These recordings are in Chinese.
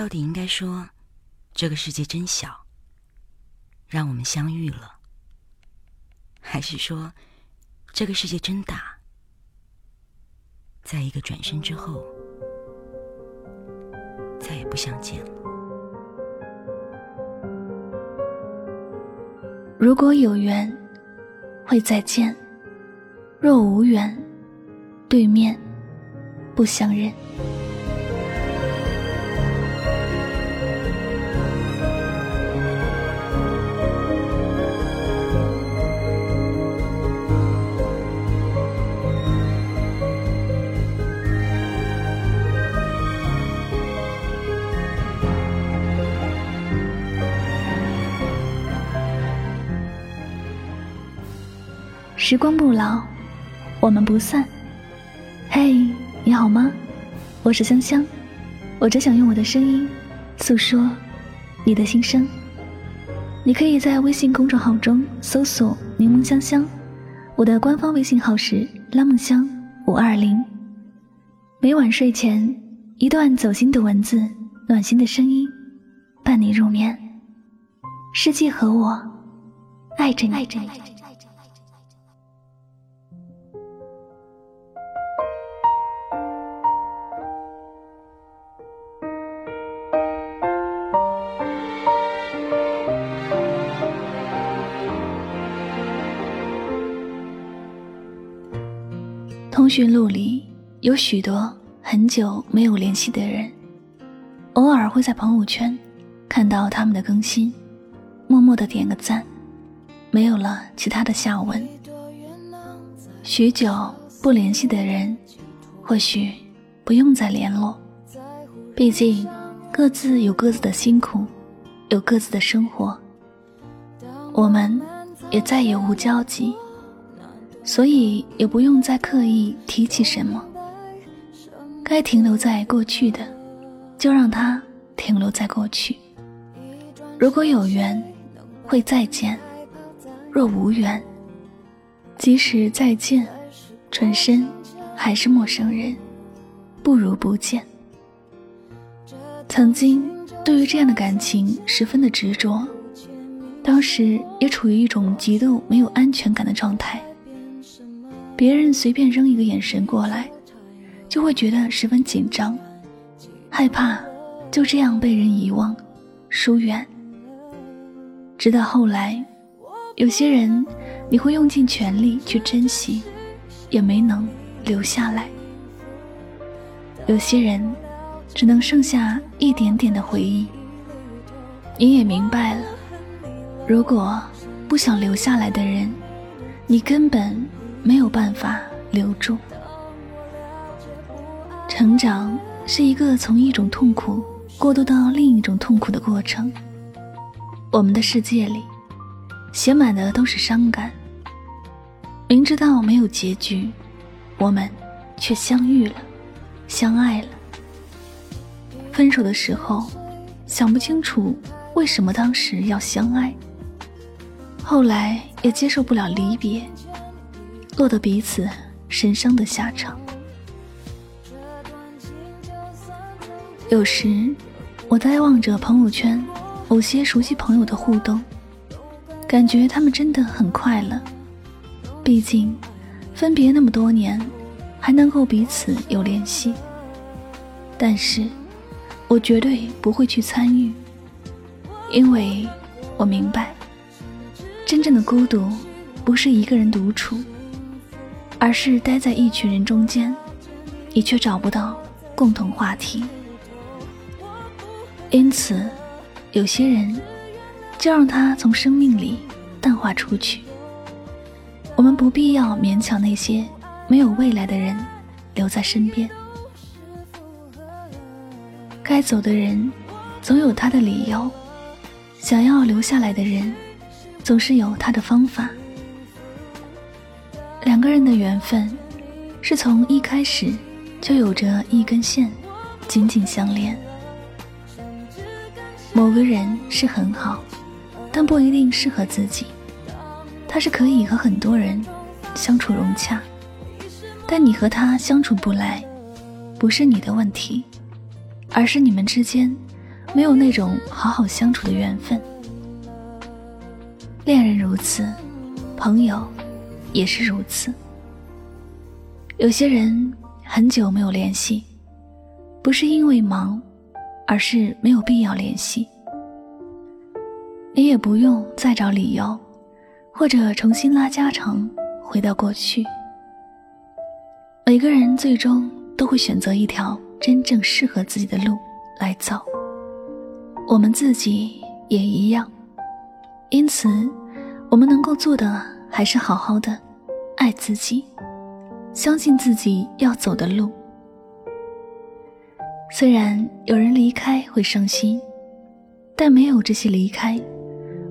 到底应该说，这个世界真小，让我们相遇了，还是说，这个世界真大，在一个转身之后，再也不相见了？如果有缘，会再见；若无缘，对面不相认。时光不老，我们不散。嘿，你好吗？我是香香，我只想用我的声音诉说你的心声。你可以在微信公众号中搜索“柠檬香香”，我的官方微信号是“拉梦香五二零”。每晚睡前一段走心的文字，暖心的声音，伴你入眠。世界和我爱着你，爱着你。通讯录里有许多很久没有联系的人，偶尔会在朋友圈看到他们的更新，默默的点个赞，没有了其他的下文。许久不联系的人，或许不用再联络，毕竟各自有各自的辛苦，有各自的生活，我们也再也无交集。所以也不用再刻意提起什么，该停留在过去的，就让它停留在过去。如果有缘，会再见；若无缘，即使再见，转身还是陌生人，不如不见。曾经对于这样的感情十分的执着，当时也处于一种极度没有安全感的状态。别人随便扔一个眼神过来，就会觉得十分紧张，害怕就这样被人遗忘、疏远。直到后来，有些人你会用尽全力去珍惜，也没能留下来；有些人只能剩下一点点的回忆。你也明白了，如果不想留下来的人，你根本。没有办法留住。成长是一个从一种痛苦过渡到另一种痛苦的过程。我们的世界里，写满的都是伤感。明知道没有结局，我们却相遇了，相爱了。分手的时候，想不清楚为什么当时要相爱，后来也接受不了离别。落得彼此神伤的下场。有时，我呆望着朋友圈某些熟悉朋友的互动，感觉他们真的很快乐。毕竟，分别那么多年，还能够彼此有联系。但是，我绝对不会去参与，因为我明白，真正的孤独不是一个人独处。而是待在一群人中间，你却找不到共同话题。因此，有些人就让他从生命里淡化出去。我们不必要勉强那些没有未来的人留在身边。该走的人总有他的理由，想要留下来的人总是有他的方法。两个人的缘分，是从一开始就有着一根线，紧紧相连。某个人是很好，但不一定适合自己。他是可以和很多人相处融洽，但你和他相处不来，不是你的问题，而是你们之间没有那种好好相处的缘分。恋人如此，朋友也是如此。有些人很久没有联系，不是因为忙，而是没有必要联系。你也不用再找理由，或者重新拉家常，回到过去。每个人最终都会选择一条真正适合自己的路来走，我们自己也一样。因此，我们能够做的还是好好的爱自己，相信自己要走的路。虽然有人离开会伤心，但没有这些离开，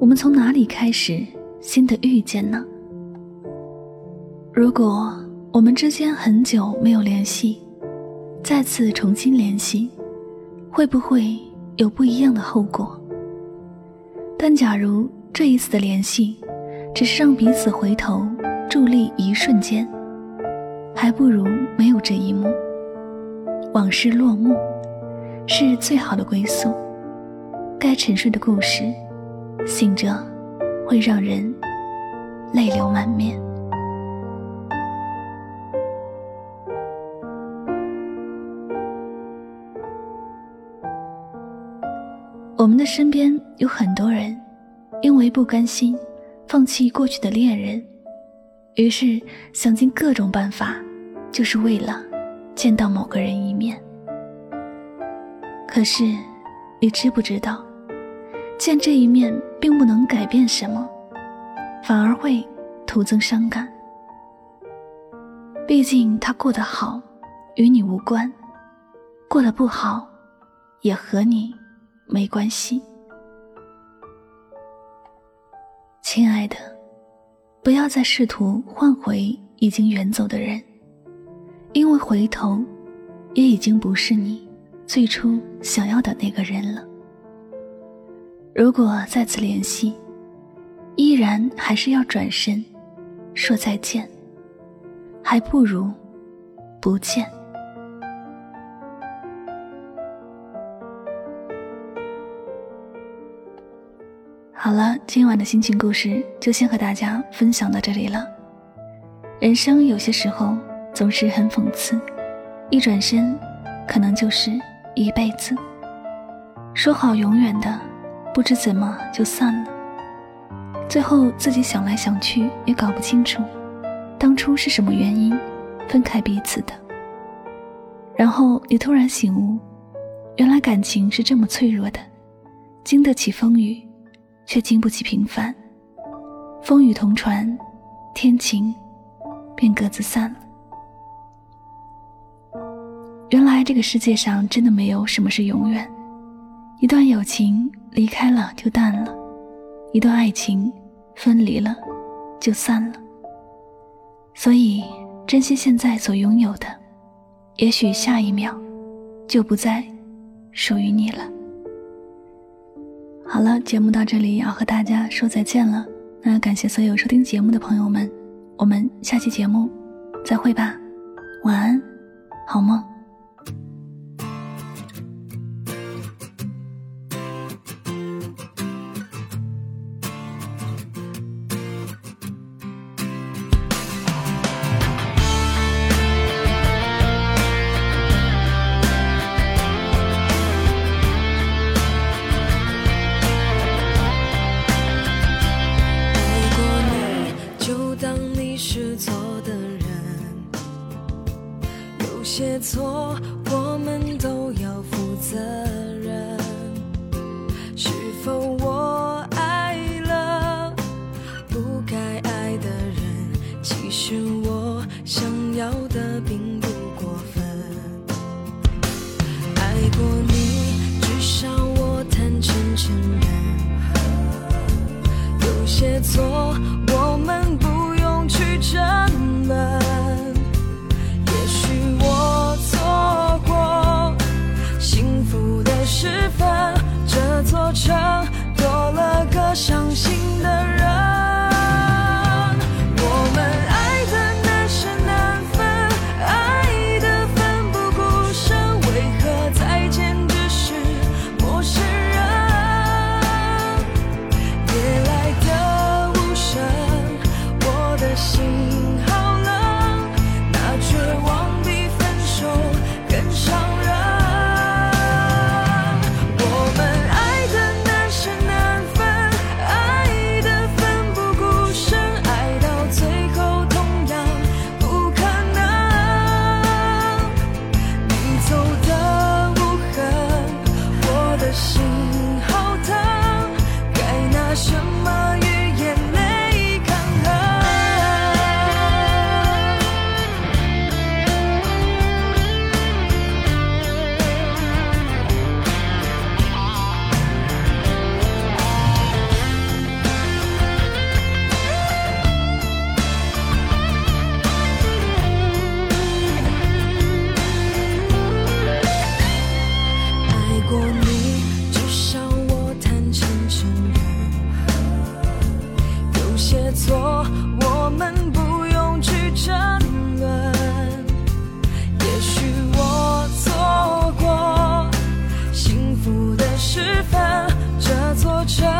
我们从哪里开始新的遇见呢？如果。我们之间很久没有联系，再次重新联系，会不会有不一样的后果？但假如这一次的联系，只是让彼此回头伫立一瞬间，还不如没有这一幕。往事落幕，是最好的归宿。该沉睡的故事，醒着会让人泪流满面。我们的身边有很多人，因为不甘心放弃过去的恋人，于是想尽各种办法，就是为了见到某个人一面。可是，你知不知道，见这一面并不能改变什么，反而会徒增伤感。毕竟他过得好，与你无关；过得不好，也和你。没关系，亲爱的，不要再试图换回已经远走的人，因为回头，也已经不是你最初想要的那个人了。如果再次联系，依然还是要转身说再见，还不如不见。好了，今晚的心情故事就先和大家分享到这里了。人生有些时候总是很讽刺，一转身，可能就是一辈子。说好永远的，不知怎么就散了。最后自己想来想去也搞不清楚，当初是什么原因分开彼此的。然后你突然醒悟，原来感情是这么脆弱的，经得起风雨。却经不起平凡，风雨同船，天晴，便各自散了。原来这个世界上真的没有什么是永远，一段友情离开了就淡了，一段爱情分离了就散了。所以珍惜现在所拥有的，也许下一秒就不再属于你了。好了，节目到这里要和大家说再见了。那感谢所有收听节目的朋友们，我们下期节目再会吧，晚安，好梦。释放这座城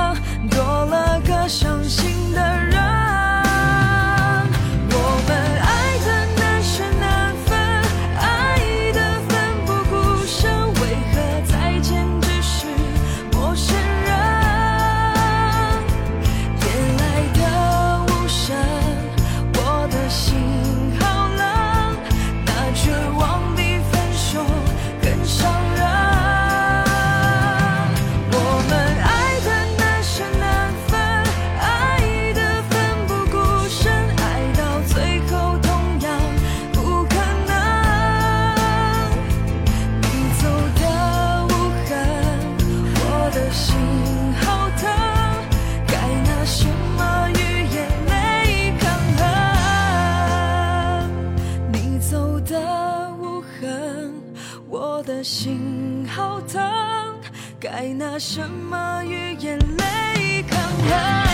的心好疼该拿什么与眼泪抗衡？